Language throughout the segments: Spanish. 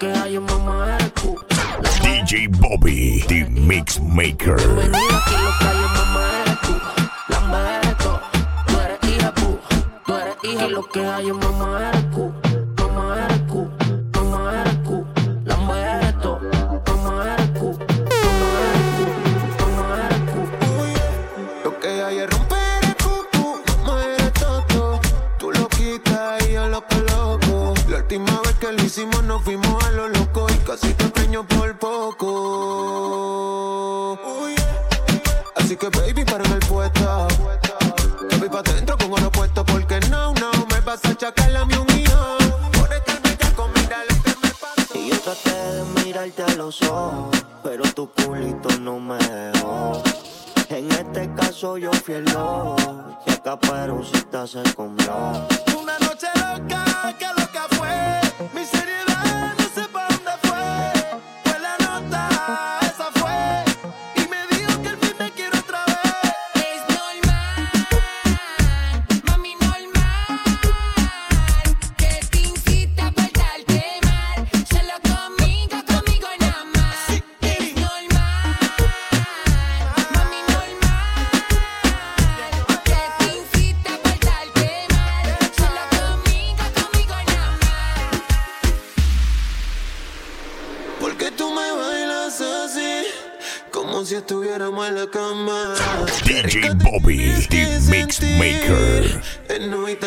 que hay mamá. DJ Bobby, The Mix Maker. Bienvenido aquí lo que hay en mamá eres tú. La madre eres tú. Tú eres hija tú. Tú eres hija lo que hay en mamá eres tú. Mamá eres tú. Mamá eres tú. La madre eres tú. Mamá eres tú. Mamá eres tú. Mamá eres tú. Lo que hay es romper. Última vez que lo hicimos nos fuimos poco. Así que baby, para el puesto. Yo voy pa' dentro con oro puesto porque no, no me vas a achacar la mi unión. Por estar bella con lo que me pasó. Y yo traté de mirarte a los ojos, pero tu culito no me dejó. En este caso yo fui el lobo, y a caperucita se comió. Una noche loca, que loca fue, mi serie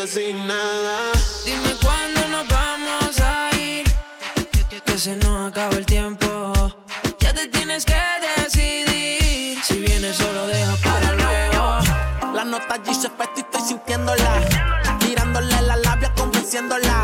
sin nada. Dime cuándo nos vamos a ir. Que se nos acaba el tiempo. Ya te tienes que decidir. Si vienes, solo deja para luego. La nota allí se y estoy sintiéndola. Mirándole la labia, convenciéndola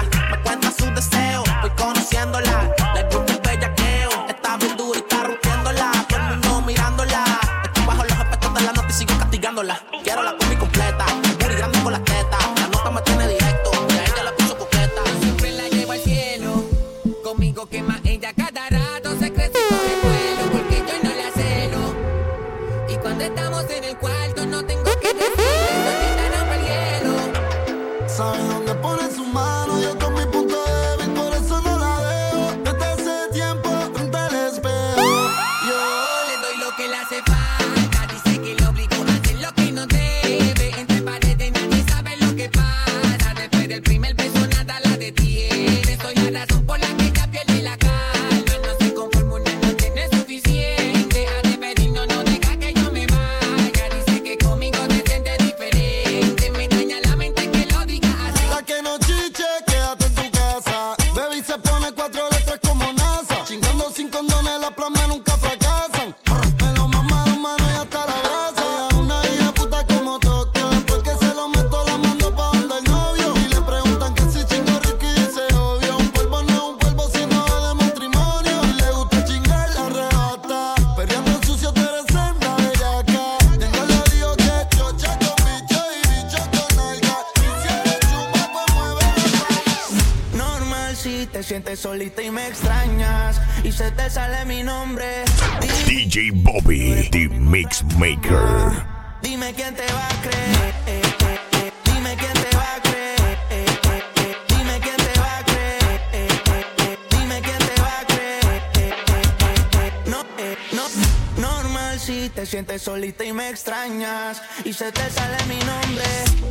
si te sientes solita y me extrañas y se te sale mi nombre.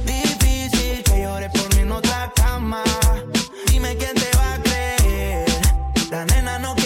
Difícil que llores por mí en otra cama. Dime quién te va a creer. La nena no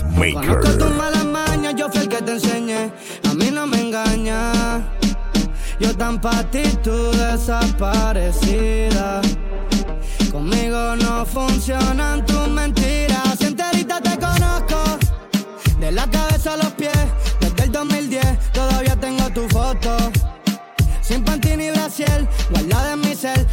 Peacemaker. Conozco tus malas mañas, yo fui el que te enseñé. A mí no me engañas. Yo tan pa' ti, tú desaparecida. Conmigo no funcionan tus mentiras. Si enterita te conozco, de la cabeza a los pies. Desde el 2010 todavía tengo tu foto. Sin panty ni brasier, guardada en mi cel.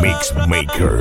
Mix Maker.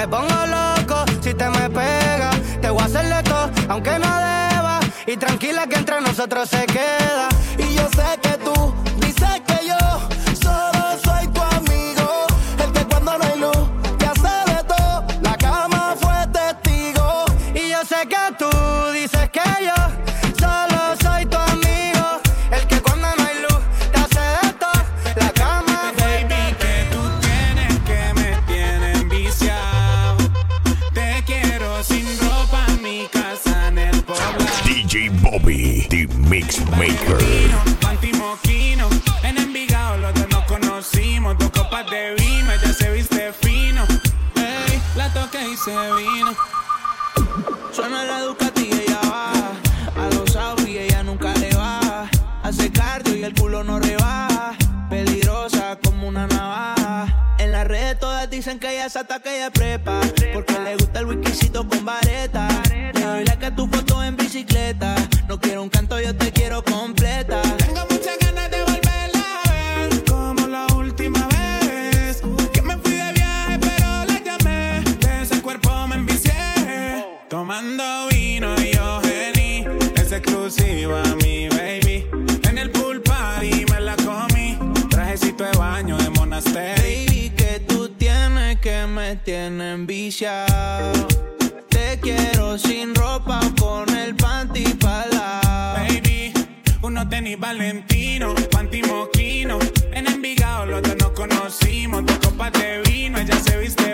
Me pongo loco si te me pegas. Te voy a hacerle todo, aunque no deba. Y tranquila que entre nosotros se queda. Y yo sé Maker. pared. Todas dicen que ella es hasta que ella prepa. Porque le gusta el whiskycito con vareta. Le doy like a tu foto en bicicleta. No quiero un canto, yo te quiero completa. Te quiero sin ropa con el panty palao. Baby, unos tenis valentino, panty moquino. En Envigado los dos nos conocimos, dos copas de vino, ella se viste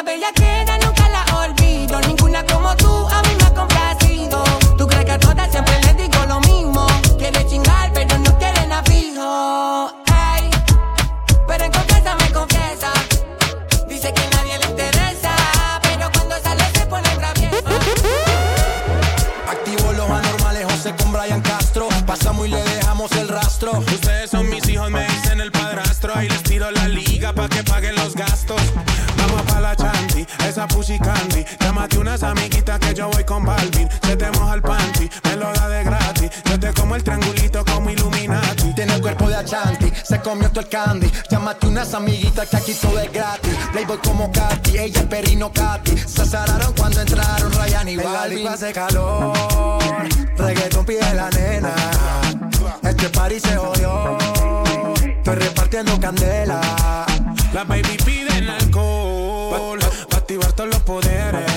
pura bella que comió todo el candy. Llámate unas amiguitas que aquí todo es gratis. Playboy como Katy, ella es Perino Katy. Se azararon cuando entraron Ryan y Balvin. hace calor, reggaeton pide la nena. Este party se jodió, estoy repartiendo candela. La baby pide el alcohol, pa' activar todos los poderes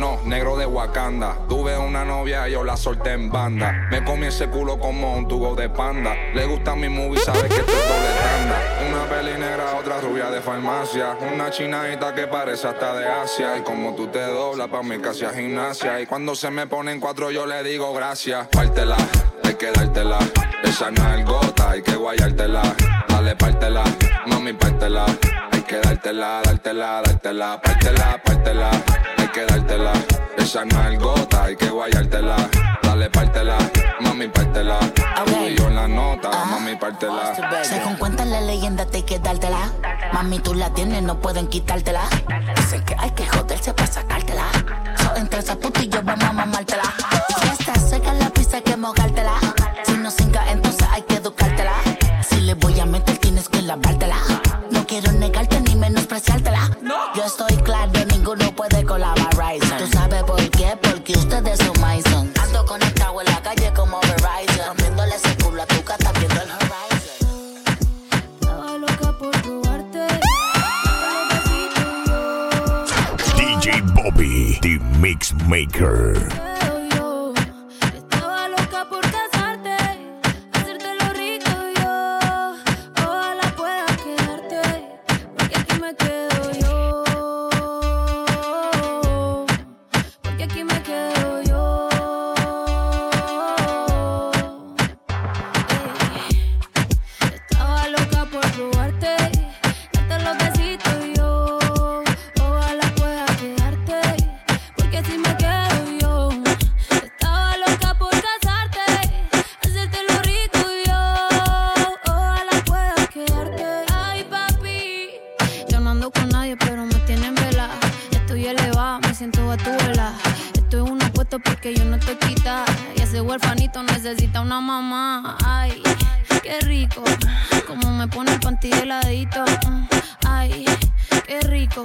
no, negro de Wakanda. Tuve una novia, y yo la solté en banda. Me comí ese culo como un tubo de panda. Le gusta mi movie, sabe que esto es doble. Una peli negra, otra rubia de farmacia. Una chinadita que parece hasta de Asia. Y como tú te doblas, pa' mí casi a gimnasia. Y cuando se me ponen cuatro, yo le digo gracias. Pártela, hay que dártela. Esa nalgota, hay que guayártela. Dale, pártela, mami, pártela. Hay que dártela, dártela, dártela. Pártela, pártela que dártela. Esa no es gota, hay que guayártela. Dale, pártela, mami, pártela. Okay. Tú y yo en la nota, uh -huh. mami, pártela. Según cuentan la leyenda, te hay que dártela. Mami, tú la tienes, no pueden quitártela. Dicen que hay que joderse para sacártela. So, entre esa puta y vamos a mamar huerfanito necesita una mamá. Ay, qué rico. Como me pone el panty heladito. Ay, qué rico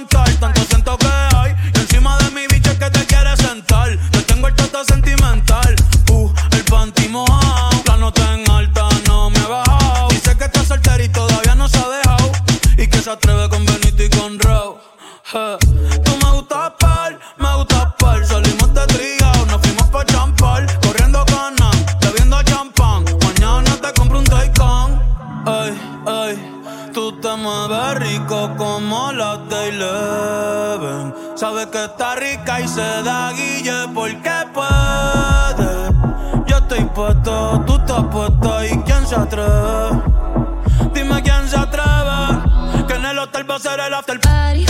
mami, ¿quién se atreve? Dime quién se atreve. Que en el hotel va a ser el after party.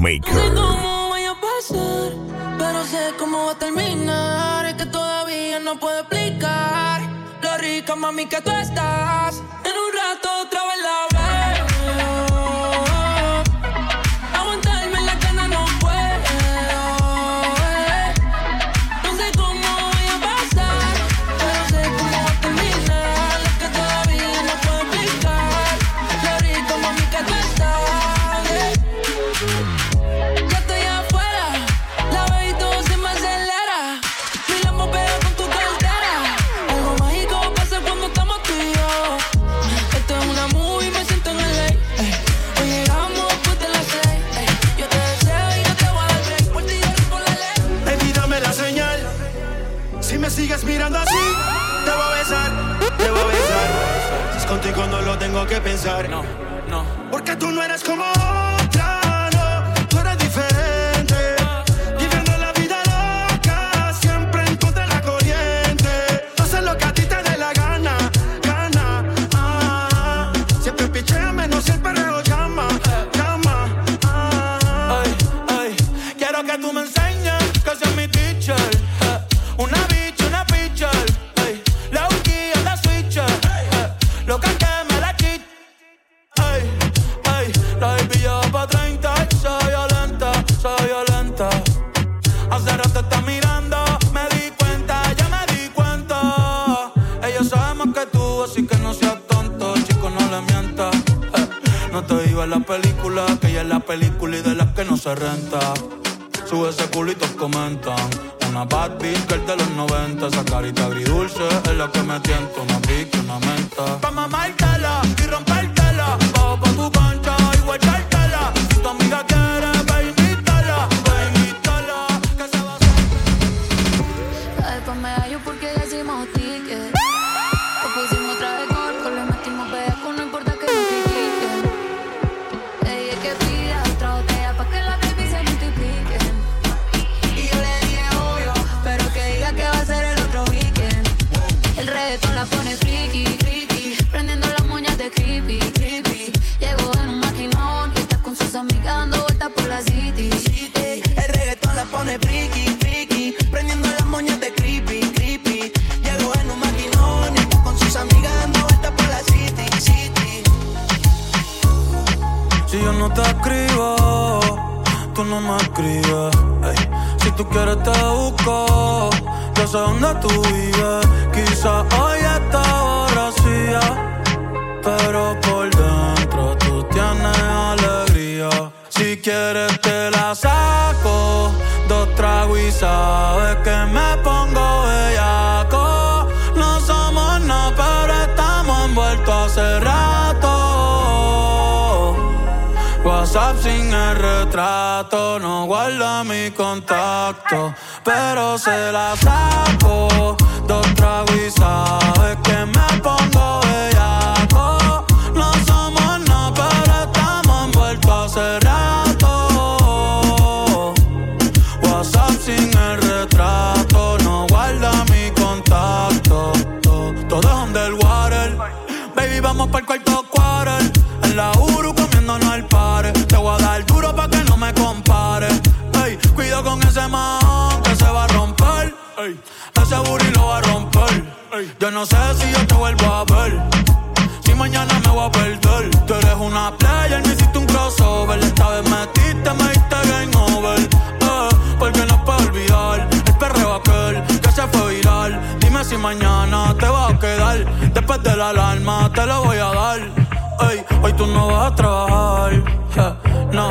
No sé cómo vaya a pasar, pero sé cómo va a terminar. Es que todavía no puedo explicar lo rica, mami, que tú estás. mirando así, te voy a besar, te voy a besar. Si es contigo no lo tengo que pensar. No, no. Porque tú no eres como y de las que no se renta. Sube ese culito, comentan. Una bad bitch que de los 90. Esa carita agridulce es la que me tienta. Una pique, una menta. Pa' mamártela y rompértela. Si yo no te escribo, tú no me escribes. Si tú quieres te busco, yo sé dónde tú vives. Quizá hoy está borracía, pero por dentro tú tienes alegría. Si quieres te la saco, dos tragos y sabes que me pongo bellaco. WhatsApp sin el retrato, no guarda mi contacto, pero se la saco. Dos tragos y sabes que me pongo bellaco. No somos nada, pero estamos envueltos hace rato. WhatsApp sin el retrato, no guarda mi contacto. Todo es underwater. Baby, vamos para el cuarto Después de la alarma te lo voy a dar. Ey, hoy tú no vas a trabajar. eh, no,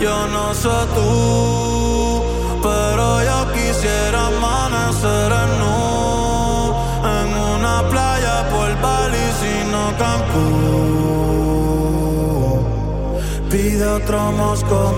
yo no sé tú, pero yo quisiera amanecer en nu en una playa por Bali, sino Cancún. Pide otro Moscow